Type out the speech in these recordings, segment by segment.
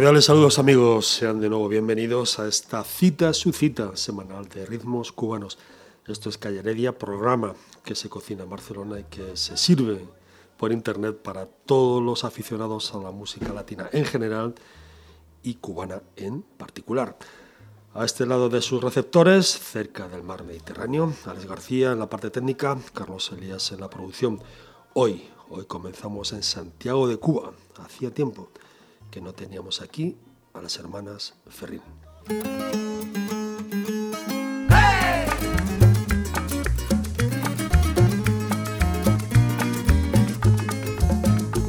Cordiales saludos amigos, sean de nuevo bienvenidos a esta cita, su cita semanal de ritmos cubanos. Esto es Calle Heredia, programa que se cocina en Barcelona y que se sirve por internet para todos los aficionados a la música latina en general y cubana en particular. A este lado de sus receptores, cerca del mar Mediterráneo, Alex García en la parte técnica, Carlos Elías en la producción. Hoy, hoy comenzamos en Santiago de Cuba. Hacía tiempo que no teníamos aquí a las hermanas Ferrín.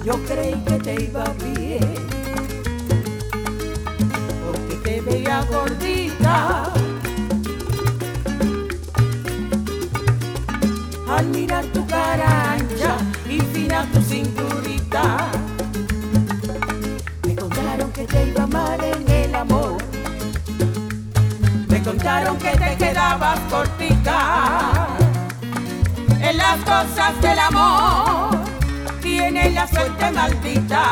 Yo creí que te iba bien, porque te veía gordita. Al mirar tu cara ancha y fina tu cinturita contaron que te quedabas cortica en las cosas del amor. Tienes la suerte maldita.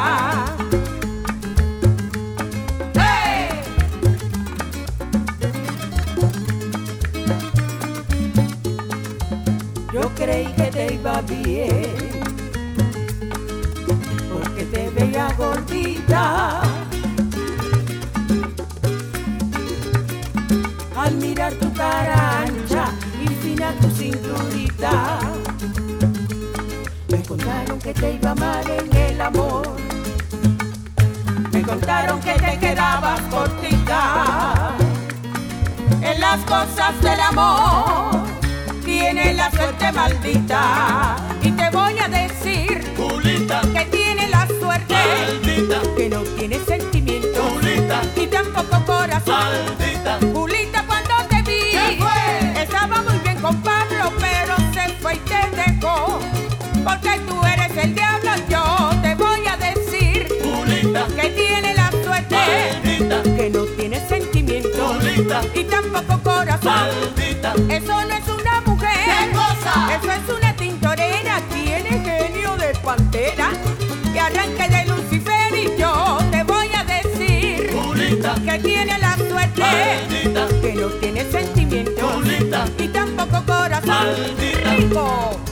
Yo creí que te iba bien, porque te veía gordita. Cara ancha y fina tu cinturita. Me contaron que te iba mal en el amor. Me contaron que te quedabas cortita en las cosas del amor. Tiene la suerte maldita y te voy a decir Julita, que tiene la suerte maldita, que no tiene sentimiento Julita, ni tampoco corazón. maldita. Porque tú eres el diablo, yo te voy a decir Julita, que tiene la suerte, maldita, que no tiene sentimiento Julita, y tampoco corazón. maldita. Eso no es una mujer, eso es una tintorera, tiene genio de pantera, que arranque de Lucifer y yo te voy a decir Julita, que tiene la suerte maldita, que no tiene sentimiento y tampoco corazón. Maldita. Rico.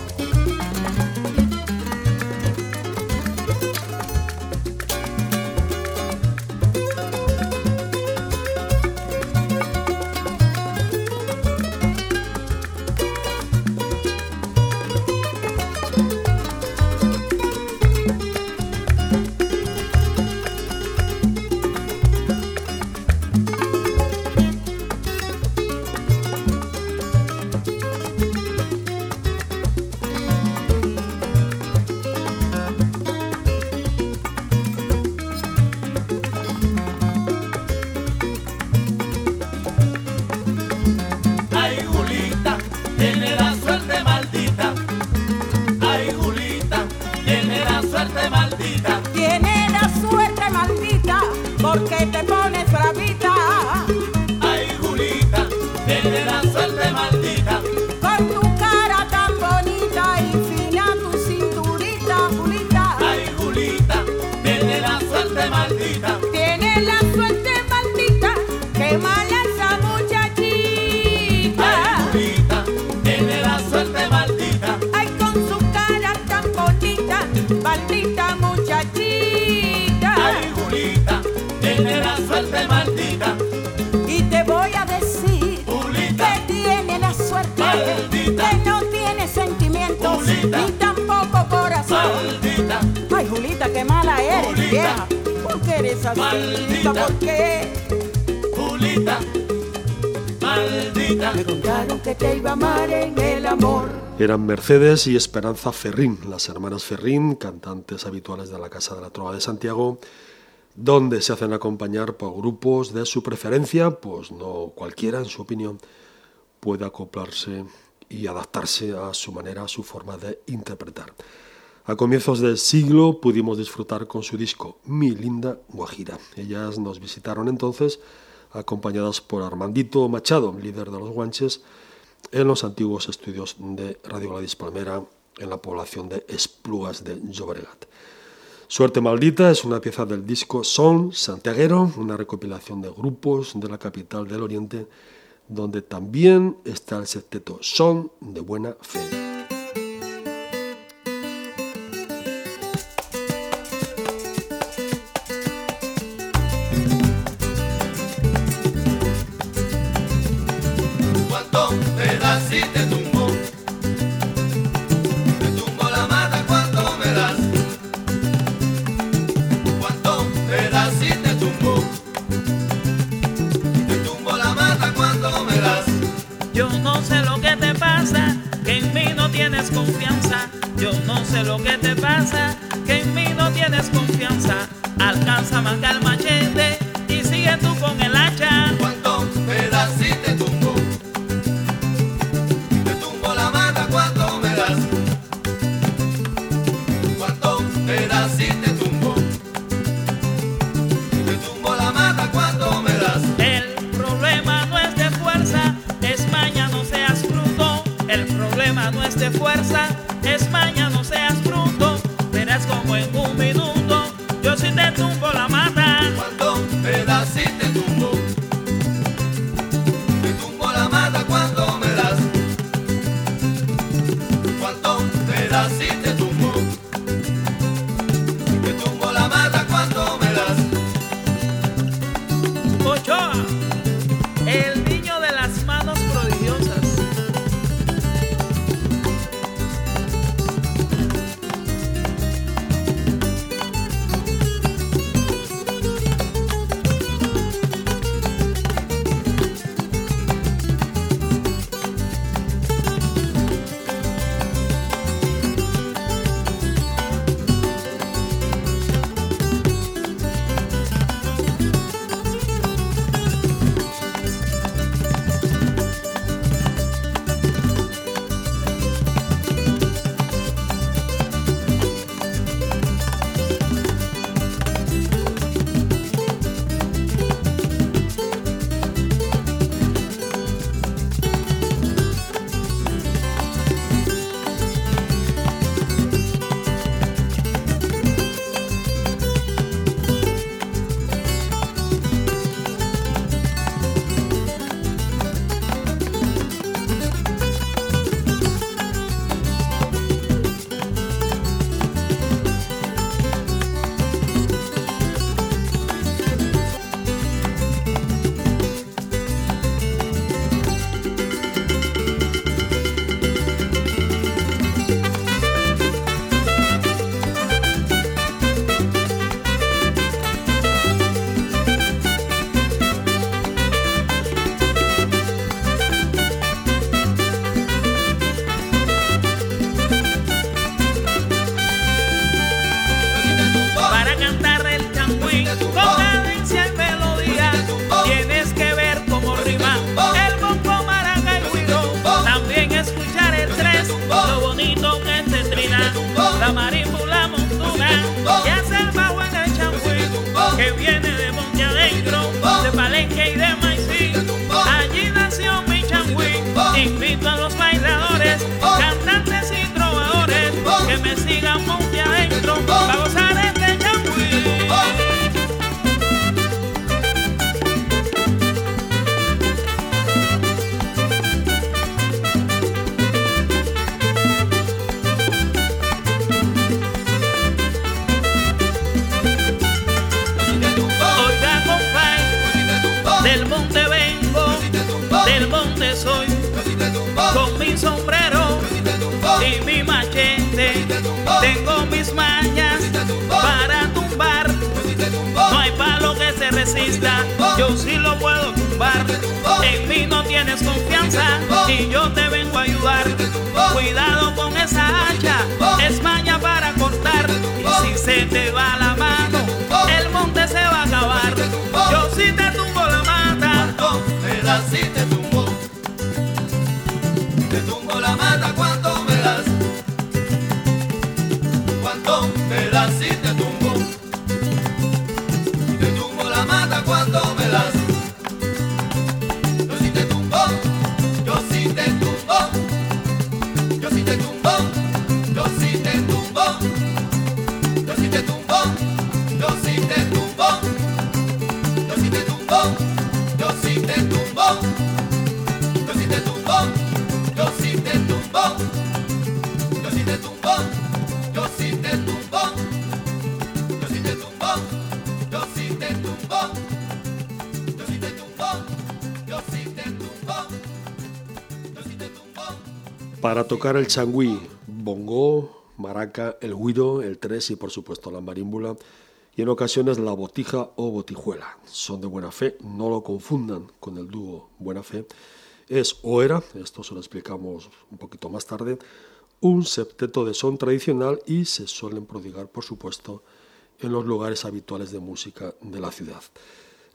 Eran Mercedes y Esperanza Ferrín, las hermanas Ferrín, cantantes habituales de la Casa de la Trova de Santiago, donde se hacen acompañar por grupos de su preferencia, pues no cualquiera, en su opinión, puede acoplarse y adaptarse a su manera, a su forma de interpretar. A comienzos del siglo pudimos disfrutar con su disco Mi linda Guajira. Ellas nos visitaron entonces acompañadas por Armandito Machado, líder de los Guanches, en los antiguos estudios de Radio Gladys Palmera en la población de Esplugas de Llobregat. Suerte Maldita es una pieza del disco Son Santiaguero, una recopilación de grupos de la capital del Oriente, donde también está el septeto Son de Buena Fe. manda yo sí lo puedo tumbar. En mí no tienes confianza y yo te vengo a ayudar. Cuidado con esa hacha, es maña para cortar. Y si se te va la mano, el monte se va a acabar. Yo sí te tumbo la mata. sí para tocar el changüí, bongo, maraca, el guiro, el tres y por supuesto la marímbula y en ocasiones la botija o botijuela. Son de buena fe, no lo confundan con el dúo Buena Fe. Es o era, esto se lo explicamos un poquito más tarde, un septeto de son tradicional y se suelen prodigar, por supuesto, en los lugares habituales de música de la ciudad.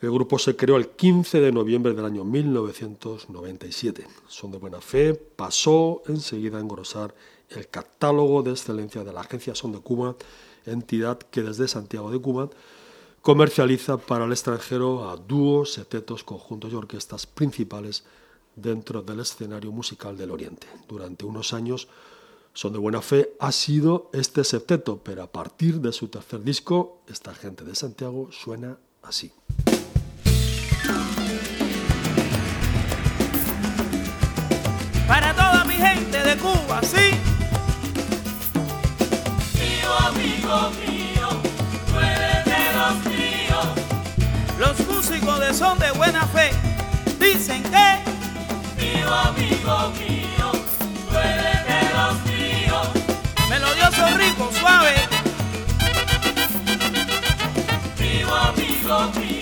El grupo se creó el 15 de noviembre del año 1997. Son de buena fe, pasó enseguida a engrosar el catálogo de excelencia de la Agencia Son de Cuba, entidad que desde Santiago de Cuba comercializa para el extranjero a dúos, setetos, conjuntos y orquestas principales dentro del escenario musical del Oriente. Durante unos años, Son de Buena Fe ha sido este septeto, pero a partir de su tercer disco, esta gente de Santiago suena así. Gente de Cuba, sí. Mío, amigo mío, tú eres de los míos. Los músicos de son de buena fe dicen que Mío, amigo mío, tú eres de los míos. melodioso, rico, suave. Mío, amigo mío,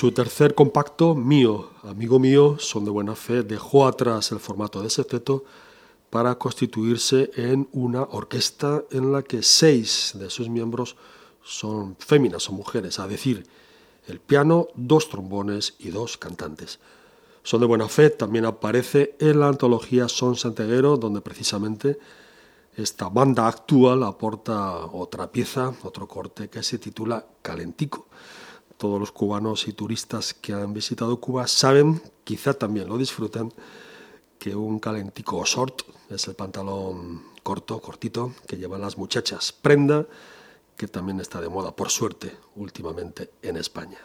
su tercer compacto, Mío, amigo mío, son de buena fe, dejó atrás el formato de sexteto para constituirse en una orquesta en la que seis de sus miembros son féminas o mujeres, a decir, el piano, dos trombones y dos cantantes. Son de buena fe también aparece en la antología Son Santeguero, donde precisamente esta banda actual aporta otra pieza, otro corte que se titula Calentico. Todos los cubanos y turistas que han visitado Cuba saben, quizá también lo disfrutan, que un calentico short es el pantalón corto, cortito, que llevan las muchachas. Prenda que también está de moda, por suerte, últimamente en España.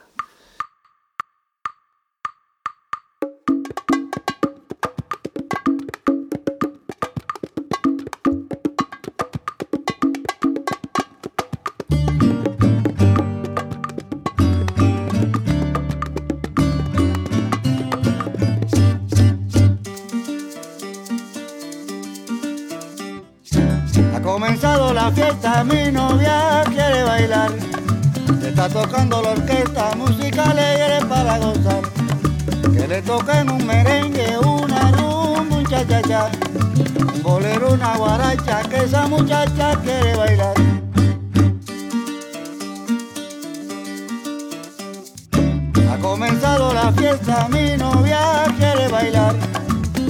Fiesta, mi novia quiere bailar. Se está tocando la orquesta, música alegre para gozar. Que le toquen un merengue, una rumba, un cha-cha-cha. Un bolero, una guaracha, que esa muchacha quiere bailar. Ha comenzado la fiesta, mi novia quiere bailar.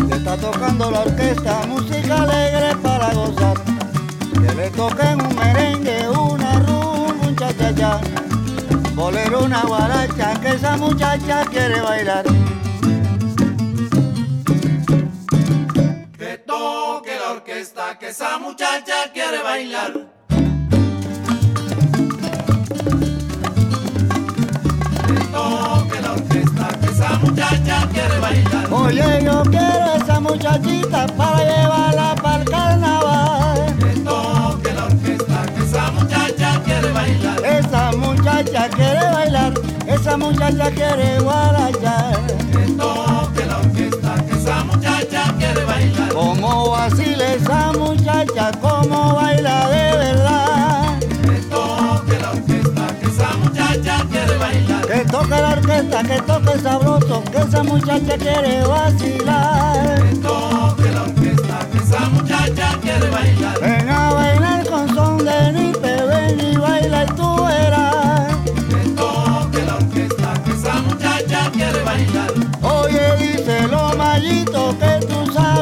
Se está tocando la orquesta, música alegre para gozar. Que le toquen un merengue, una rumba, un cha-cha-cha. Bolero, una guaracha, que esa muchacha quiere bailar. Que toque la orquesta, que esa muchacha quiere bailar. Que toque la orquesta, que esa muchacha quiere bailar. Oye, yo quiero esa muchachita para llevarla para el carnaval. Quiere bailar. Esa muchacha quiere bailar, esa muchacha quiere guarachar. Que toque la orquesta, que esa muchacha quiere bailar. Como vacila esa muchacha, como baila de verdad. Que toque la orquesta, que esa muchacha quiere bailar. Que toque la orquesta, que toque sabroso, que esa muchacha quiere vacilar. Que toque la orquesta, que esa muchacha quiere bailar. Ven a bailar baila y tú verás. Que toque la orquesta, que esa muchacha quiere bailar. Oye, dice lo mallito que tú sabes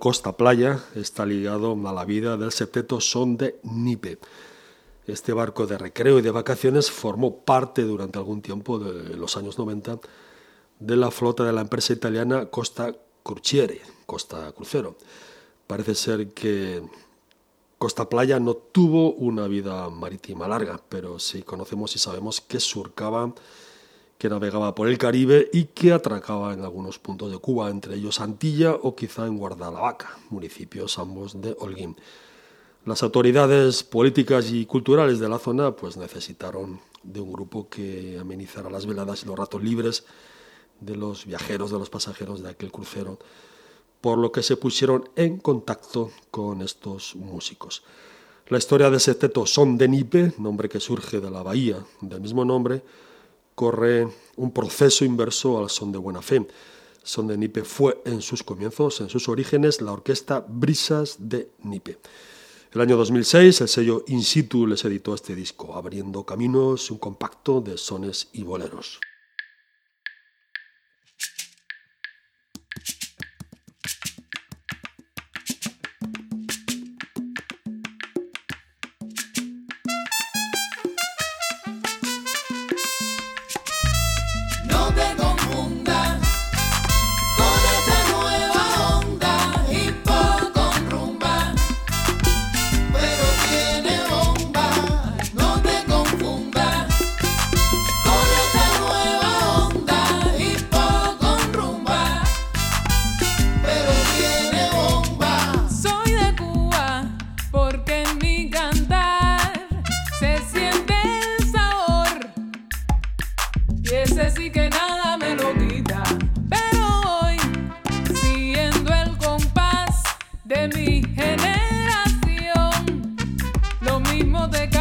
Costa Playa está ligado a la vida del septeto Son de Nipe. Este barco de recreo y de vacaciones formó parte durante algún tiempo de los años 90 de la flota de la empresa italiana Costa Cruciere, Costa Crucero. Parece ser que Costa Playa no tuvo una vida marítima larga, pero sí conocemos y sabemos que surcaba que navegaba por el Caribe y que atracaba en algunos puntos de Cuba, entre ellos Antilla o quizá en Guardalavaca, municipios ambos de Holguín. Las autoridades políticas y culturales de la zona pues necesitaron de un grupo que amenizara las veladas y los ratos libres de los viajeros, de los pasajeros de aquel crucero, por lo que se pusieron en contacto con estos músicos. La historia de ese teto Son de Nipe, nombre que surge de la bahía del mismo nombre, corre un proceso inverso al son de buena fe. Son de Nipe fue en sus comienzos, en sus orígenes, la orquesta Brisas de Nipe. El año 2006 el sello In situ les editó este disco, abriendo caminos, un compacto de sones y boleros. de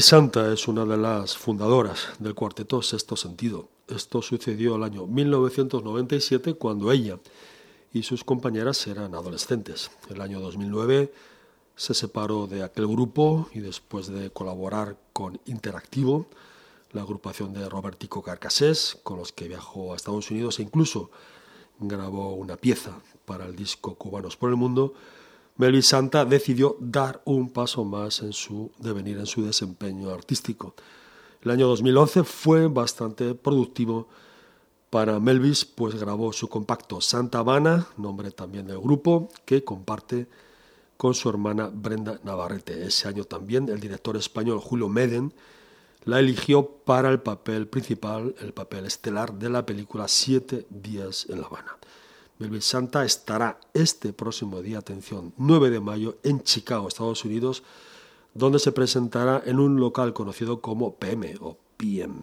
Santa es una de las fundadoras del cuarteto Sexto Sentido. Esto sucedió el año 1997 cuando ella y sus compañeras eran adolescentes. El año 2009 se separó de aquel grupo y después de colaborar con Interactivo, la agrupación de Robertico Carcasés, con los que viajó a Estados Unidos e incluso grabó una pieza para el disco Cubanos por el Mundo, Melisanta decidió dar un paso más en su devenir, en su desempeño artístico. El año 2011 fue bastante productivo para Melvis, pues grabó su compacto Santa Habana, nombre también del grupo, que comparte con su hermana Brenda Navarrete. Ese año también el director español Julio Meden la eligió para el papel principal, el papel estelar de la película Siete días en La Habana. Velvet Santa estará este próximo día, atención, 9 de mayo en Chicago, Estados Unidos, donde se presentará en un local conocido como PM o PM.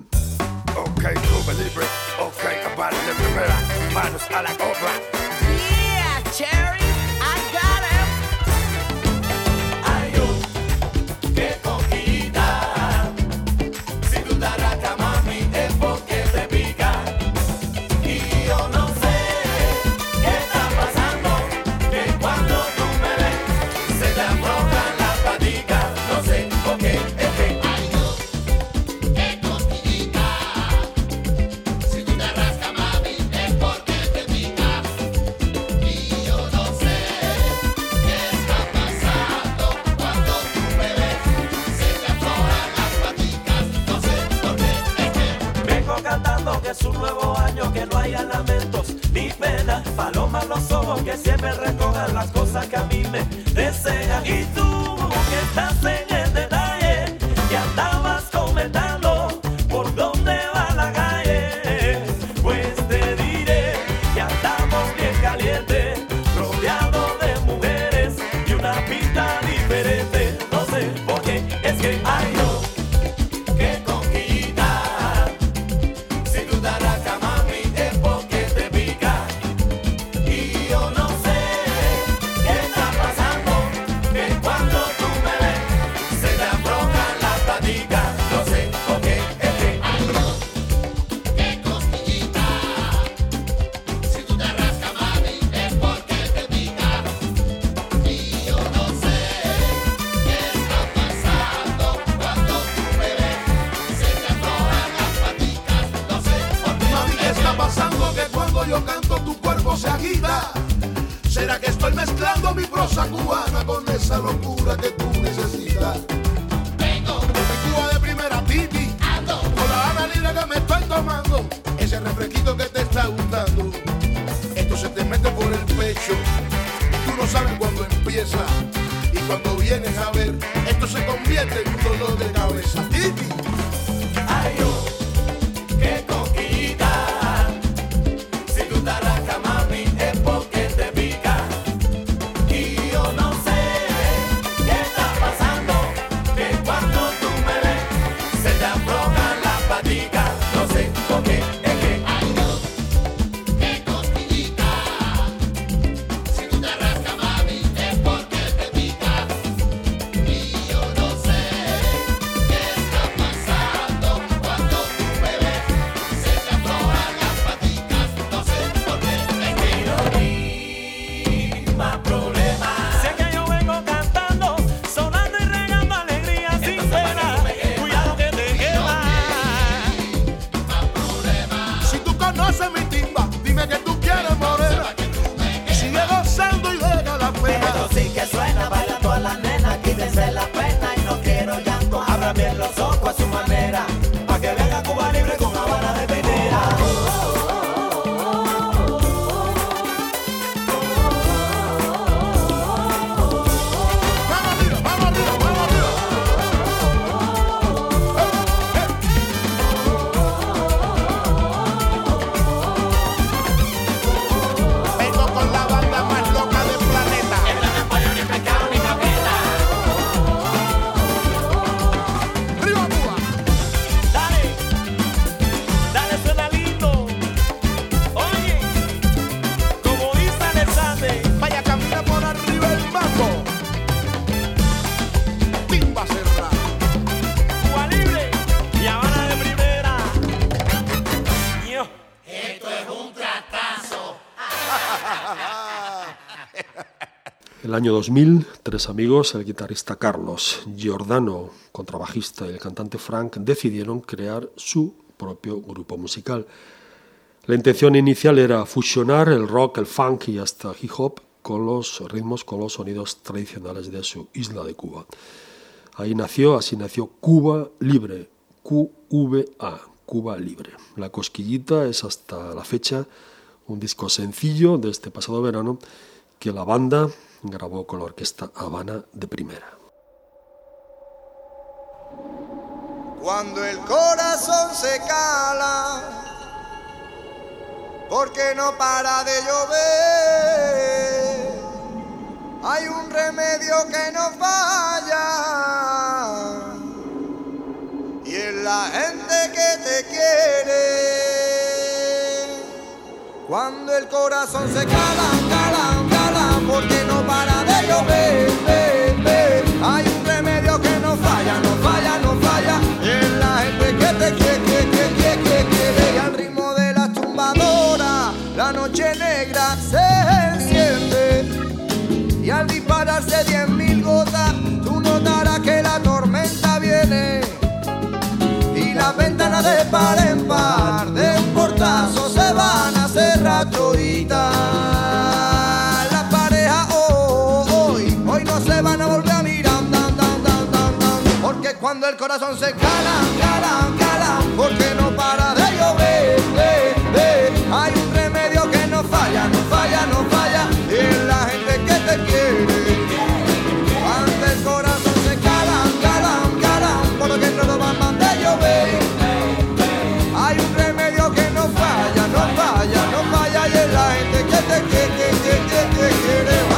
es un nuevo año, que no haya lamentos ni pena. Paloma los ojos que siempre recojan las cosas que a mí me desean. Y tú que estás en año 2000, tres amigos, el guitarrista Carlos, Giordano, contrabajista, y el cantante Frank decidieron crear su propio grupo musical. La intención inicial era fusionar el rock, el funk y hasta hip hop con los ritmos, con los sonidos tradicionales de su isla de Cuba. Ahí nació, así nació Cuba Libre, QVA, Cuba Libre. La cosquillita es hasta la fecha un disco sencillo de este pasado verano que la banda grabó con la orquesta Habana de Primera. Cuando el corazón se cala, porque no para de llover, hay un remedio que no falla, y es la gente que te quiere. Cuando el corazón se cala, cala, cala, porque ve. hay un remedio que no falla, no falla, no falla, es la gente que te quiere, que, que, que, que quiere, y al ritmo de la tumbadora, la noche negra se enciende, y al dispararse diez mil gotas, tú notarás que la tormenta viene. Y las ventanas de par en par cuando el corazón se cala, cala, cala, porque no para de llover, ve, ve, hay un remedio que no falla, no falla, no falla, y es la gente que te quiere. Cuando el corazón se cala, cala, cala, porque todo va más de llover. Hay un remedio que no falla, no falla, no falla, y es la gente que te quiere, que, que, que quiere.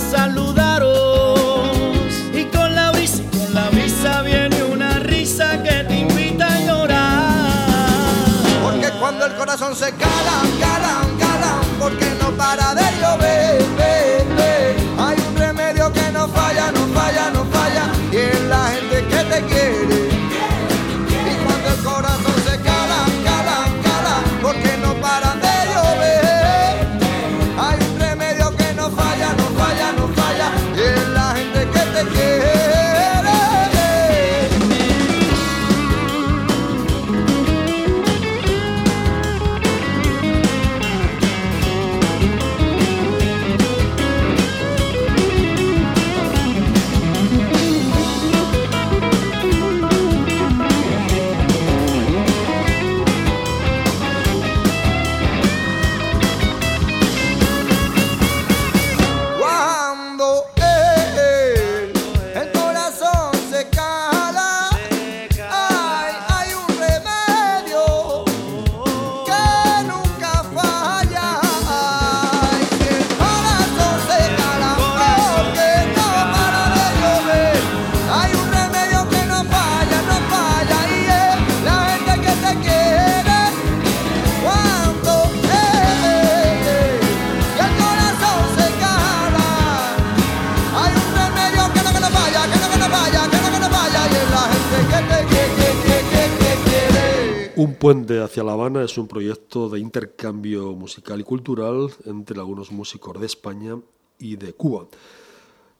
Saludaros y con la brisa con la brisa viene una risa que te invita a llorar. Porque cuando el corazón se cala, cala, cala, porque no para de llover, ve, ve. hay un remedio que no falla, no gente Habana es un proyecto de intercambio musical y cultural entre algunos músicos de España y de Cuba.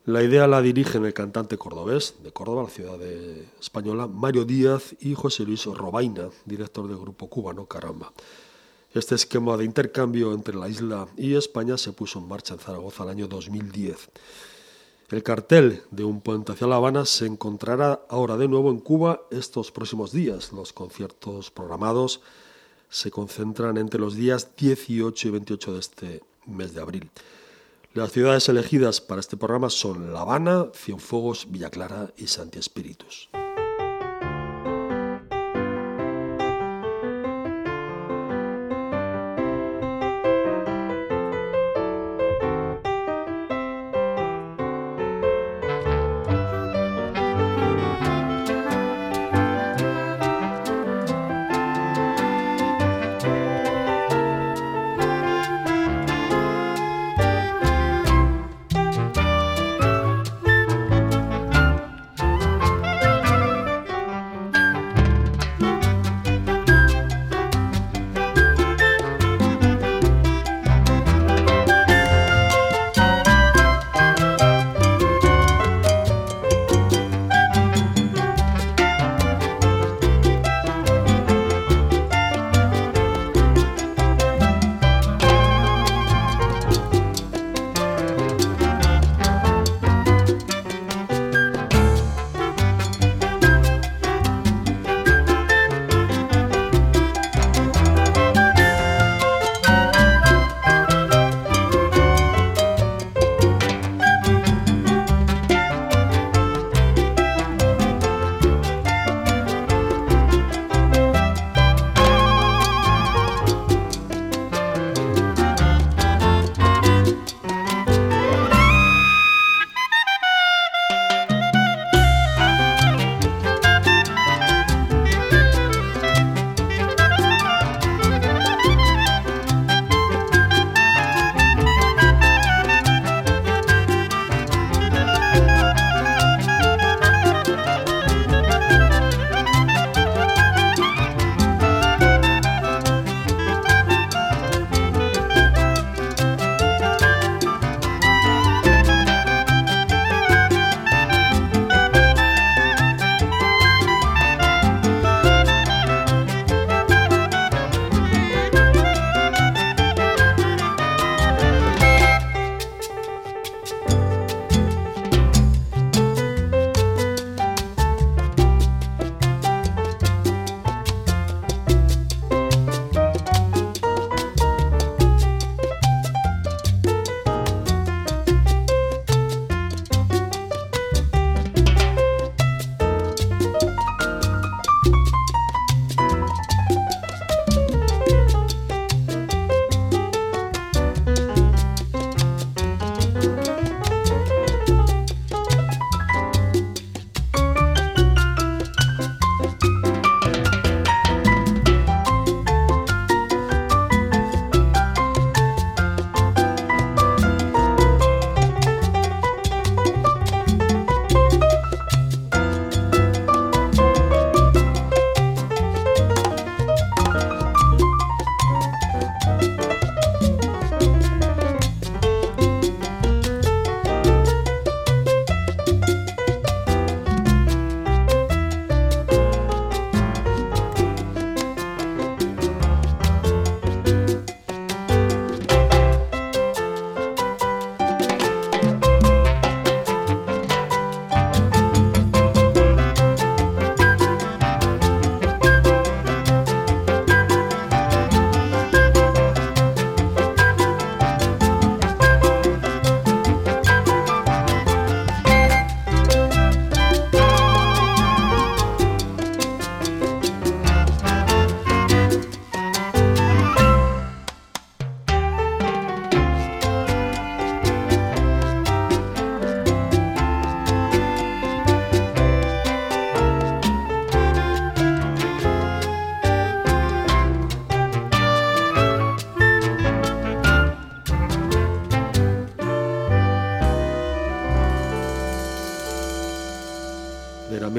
La idea la dirigen el cantante cordobés de Córdoba, la ciudad española, Mario Díaz y José Luis Robaina, director del grupo cubano Caramba. Este esquema de intercambio entre la isla y España se puso en marcha en Zaragoza el año 2010. El cartel de Un puente hacia La Habana se encontrará ahora de nuevo en Cuba estos próximos días. Los conciertos programados se concentran entre los días 18 y 28 de este mes de abril. Las ciudades elegidas para este programa son La Habana, Cienfuegos, Villa Clara y Santi Espíritus.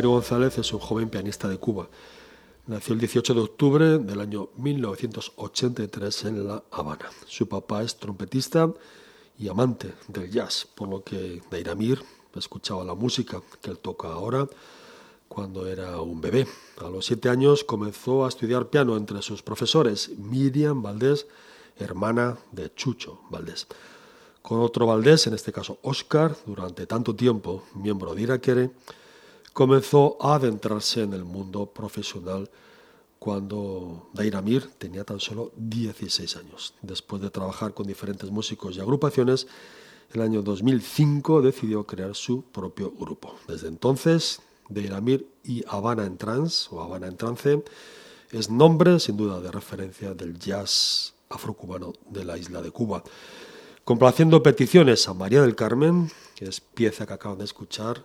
González es un joven pianista de Cuba. Nació el 18 de octubre del año 1983 en La Habana. Su papá es trompetista y amante del jazz, por lo que Dairamir escuchaba la música que él toca ahora cuando era un bebé. A los siete años comenzó a estudiar piano entre sus profesores Miriam Valdés, hermana de Chucho Valdés. Con otro Valdés, en este caso Oscar, durante tanto tiempo miembro de Iraquere, comenzó a adentrarse en el mundo profesional cuando Dairamir tenía tan solo 16 años. Después de trabajar con diferentes músicos y agrupaciones, el año 2005 decidió crear su propio grupo. Desde entonces, Deiramir y Habana en Trance o Habana en Trance es nombre sin duda de referencia del jazz afrocubano de la isla de Cuba. Complaciendo peticiones a María del Carmen, que es pieza que acaban de escuchar,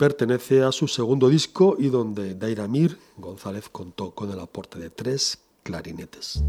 pertenece a su segundo disco y donde Dairamir González contó con el aporte de tres clarinetes.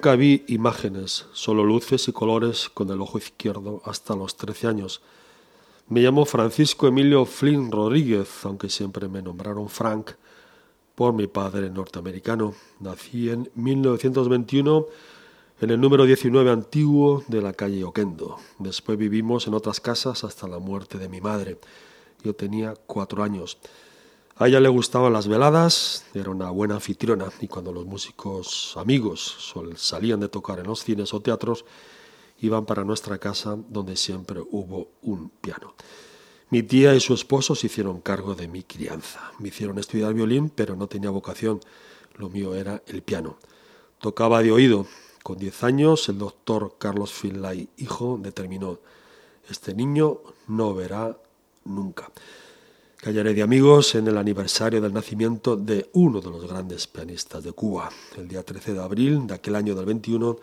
Nunca vi imágenes, solo luces y colores con el ojo izquierdo hasta los 13 años. Me llamo Francisco Emilio Flynn Rodríguez, aunque siempre me nombraron Frank por mi padre norteamericano. Nací en 1921 en el número 19 antiguo de la calle Oquendo. Después vivimos en otras casas hasta la muerte de mi madre. Yo tenía cuatro años. A ella le gustaban las veladas, era una buena anfitriona y cuando los músicos amigos salían de tocar en los cines o teatros, iban para nuestra casa donde siempre hubo un piano. Mi tía y su esposo se hicieron cargo de mi crianza. Me hicieron estudiar violín, pero no tenía vocación. Lo mío era el piano. Tocaba de oído. Con diez años, el doctor Carlos Finlay, hijo, determinó, este niño no verá nunca. Callaré de amigos en el aniversario del nacimiento de uno de los grandes pianistas de Cuba. El día 13 de abril de aquel año del 21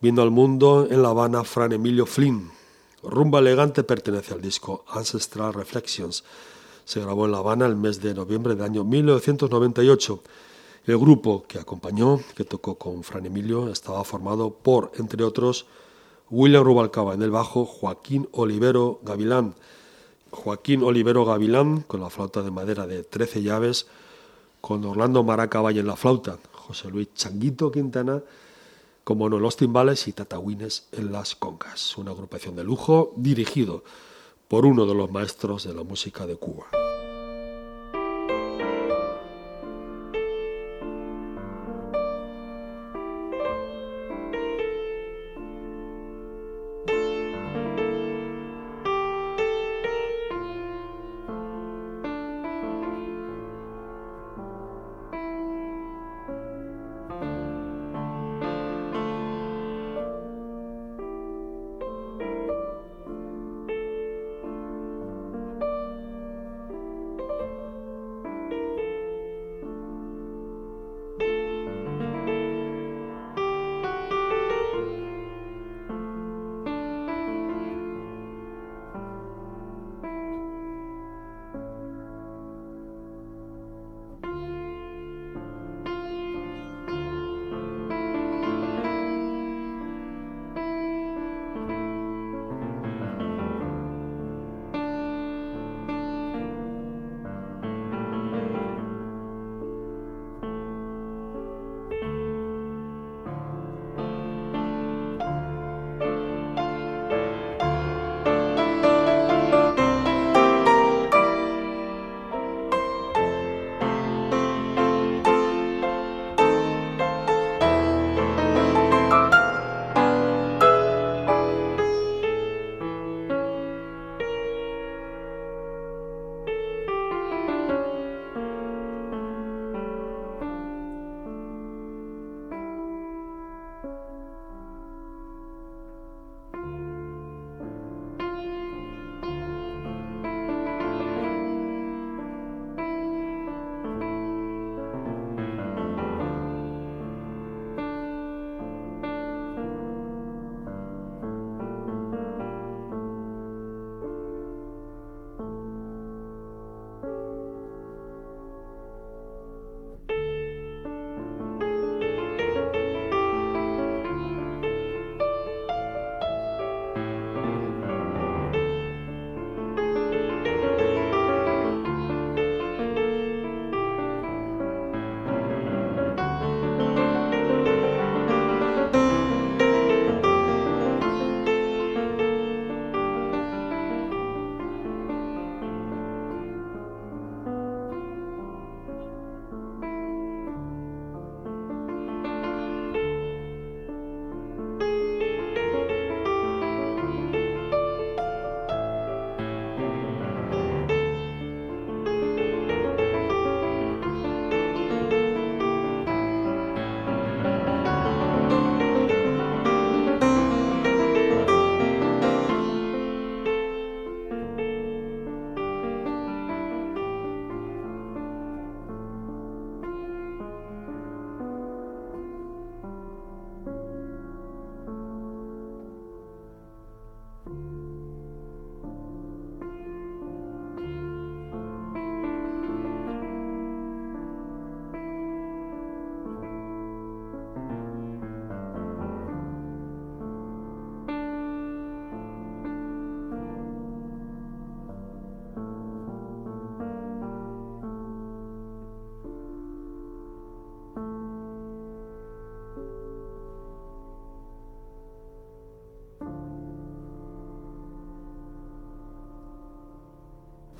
vino al mundo en La Habana Fran Emilio Flynn, Rumba Elegante pertenece al disco Ancestral Reflections. Se grabó en La Habana el mes de noviembre del año 1998. El grupo que acompañó, que tocó con Fran Emilio, estaba formado por, entre otros, William Rubalcaba en el bajo, Joaquín Olivero Gavilán. Joaquín Olivero Gavilán con la flauta de madera de 13 llaves, con Orlando Maracabay en la flauta, José Luis Changuito Quintana como no los timbales y tatahuines en las congas, una agrupación de lujo dirigido por uno de los maestros de la música de Cuba.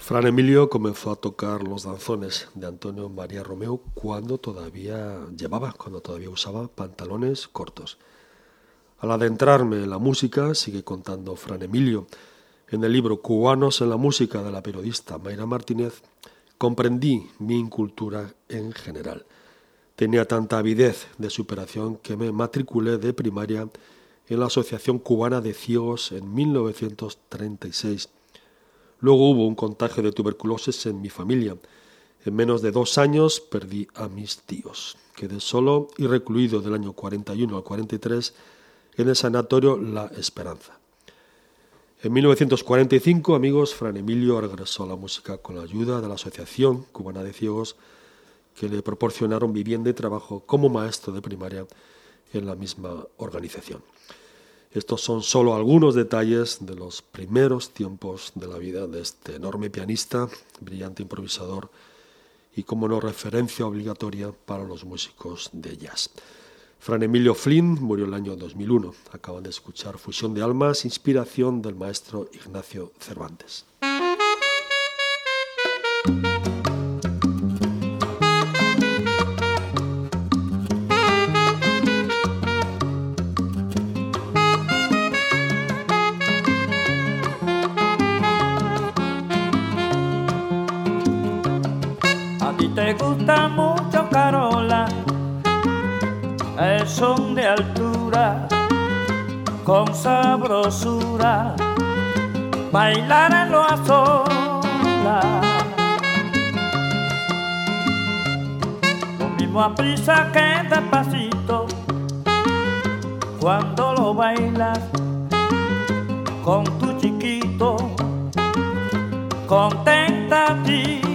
Fran Emilio comenzó a tocar los danzones de Antonio María Romeo cuando todavía llevaba, cuando todavía usaba pantalones cortos. Al adentrarme en la música, sigue contando Fran Emilio, en el libro Cubanos en la música de la periodista Mayra Martínez, comprendí mi incultura en general. Tenía tanta avidez de superación que me matriculé de primaria en la Asociación Cubana de Ciegos en 1936 Luego hubo un contagio de tuberculosis en mi familia. En menos de dos años perdí a mis tíos. Quedé solo y recluido del año 41 al 43 en el sanatorio La Esperanza. En 1945, amigos, Fran Emilio regresó a la música con la ayuda de la Asociación Cubana de Ciegos, que le proporcionaron vivienda y trabajo como maestro de primaria en la misma organización. Estos son solo algunos detalles de los primeros tiempos de la vida de este enorme pianista, brillante improvisador y como no referencia obligatoria para los músicos de jazz. Fran Emilio Flynn murió el año 2001. Acaban de escuchar Fusión de Almas, inspiración del maestro Ignacio Cervantes. Son de altura, con sabrosura, bailar en lo sola. Lo mismo a prisa que despacito, cuando lo bailas con tu chiquito, contenta a ti.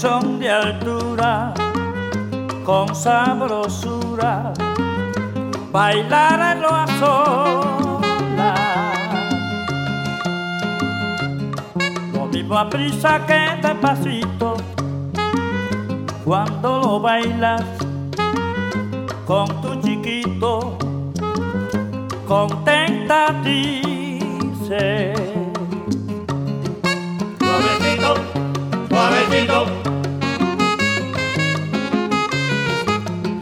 Son de altura, con sabrosura, bailar en lo a Lo mismo a prisa que despacito, cuando lo bailas con tu chiquito, contenta dice. Suavecito, suavecito.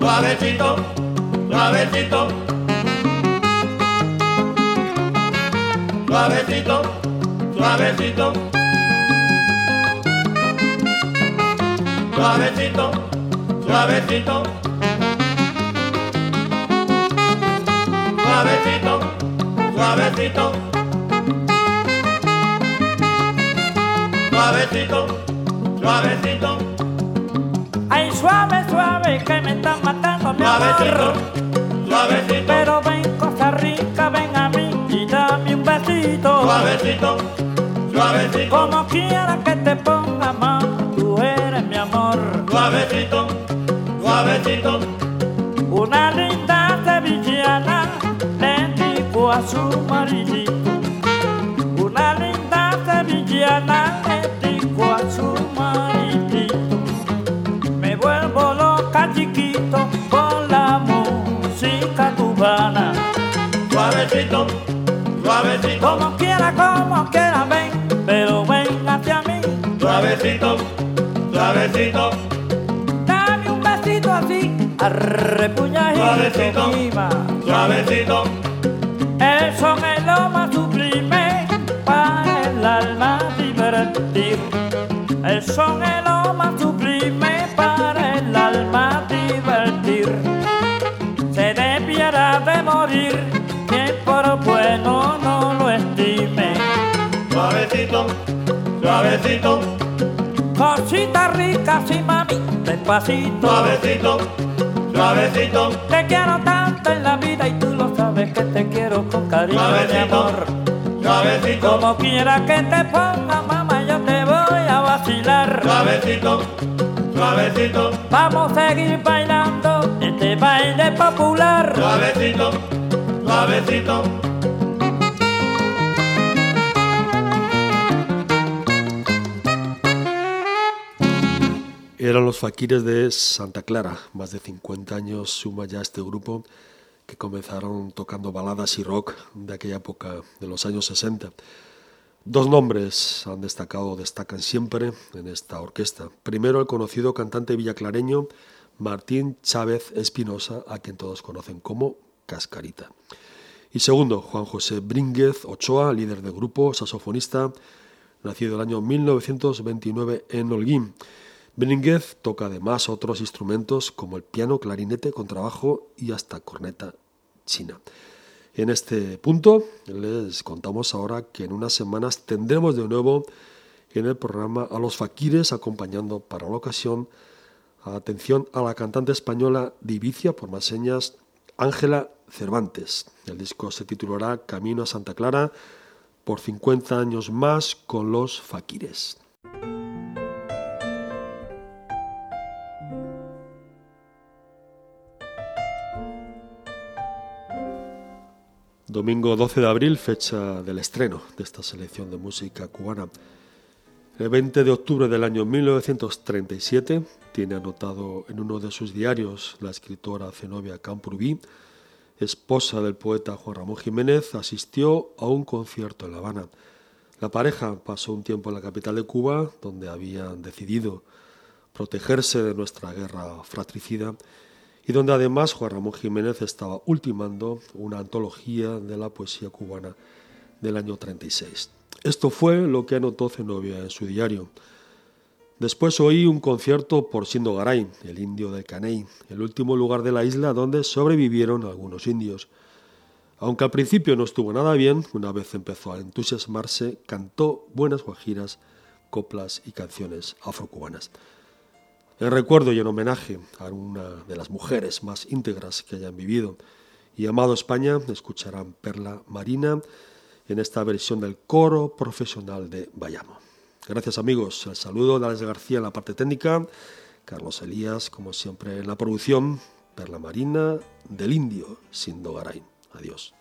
Suavecito, suavecito. Suavecito, suavecito. Suavecito, suavecito. Suavecito, suavecito. Suavecito, suavecito. Ay, suave, que me están matando mi Suavecito, suavecito. Pero ven, Costa Rica, ven a mí y dame un besito. Suavecito, suavecito. Como quiera que te ponga más, tú eres mi amor. Suavecito, suavecito. Una linda sevillana le dijo a su maridito. Una linda sevillana cubana. Suavecito, suavecito. Como quiera, como quiera, ven, pero ven hacia mí. Suavecito, suavecito. Dame un besito así, arrepuñadito, Suavecito. Suavecito, El son es lo más sublime para el alma divertir. El son es de morir quien por bueno no lo estime. suavecito, suavecito, Cosita rica, sí mami, despacito. suavecito, suavecito, Te quiero tanto en la vida y tú lo sabes que te quiero con cariño, Suavecito. amor. suavecito, Como quiera que te ponga, mamá, yo te voy a vacilar. Suavecito, suavecito, Vamos a seguir bailando este baile popular. suavecito, suavecito. Eran los faquires de Santa Clara. Más de 50 años suma ya este grupo que comenzaron tocando baladas y rock de aquella época, de los años 60. Dos nombres han destacado, destacan siempre en esta orquesta. Primero, el conocido cantante villaclareño Martín Chávez Espinosa, a quien todos conocen como Cascarita. Y segundo, Juan José Brínguez Ochoa, líder del grupo, saxofonista, nacido el año 1929 en Holguín. Brínguez toca además otros instrumentos como el piano, clarinete, contrabajo y hasta corneta china. En este punto les contamos ahora que en unas semanas tendremos de nuevo en el programa a los faquires acompañando para la ocasión atención a la cantante española Divicia, por más señas, Ángela Cervantes. El disco se titulará Camino a Santa Clara por 50 años más con los faquires. Domingo 12 de abril, fecha del estreno de esta selección de música cubana. El 20 de octubre del año 1937 tiene anotado en uno de sus diarios la escritora Zenobia Camprubí, esposa del poeta Juan Ramón Jiménez, asistió a un concierto en La Habana. La pareja pasó un tiempo en la capital de Cuba, donde habían decidido protegerse de nuestra guerra fratricida y donde además Juan Ramón Jiménez estaba ultimando una antología de la poesía cubana del año 36. Esto fue lo que anotó Zenobia en su diario. Después oí un concierto por Sindo Garay, el indio del Caney, el último lugar de la isla donde sobrevivieron algunos indios. Aunque al principio no estuvo nada bien, una vez empezó a entusiasmarse, cantó buenas guajiras, coplas y canciones afrocubanas. En recuerdo y en homenaje a una de las mujeres más íntegras que hayan vivido y amado España, escucharán Perla Marina en esta versión del coro profesional de Bayamo. Gracias amigos, el saludo de Alex García en la parte técnica, Carlos Elías, como siempre en la producción, Perla Marina del Indio, Sindo Garay. Adiós.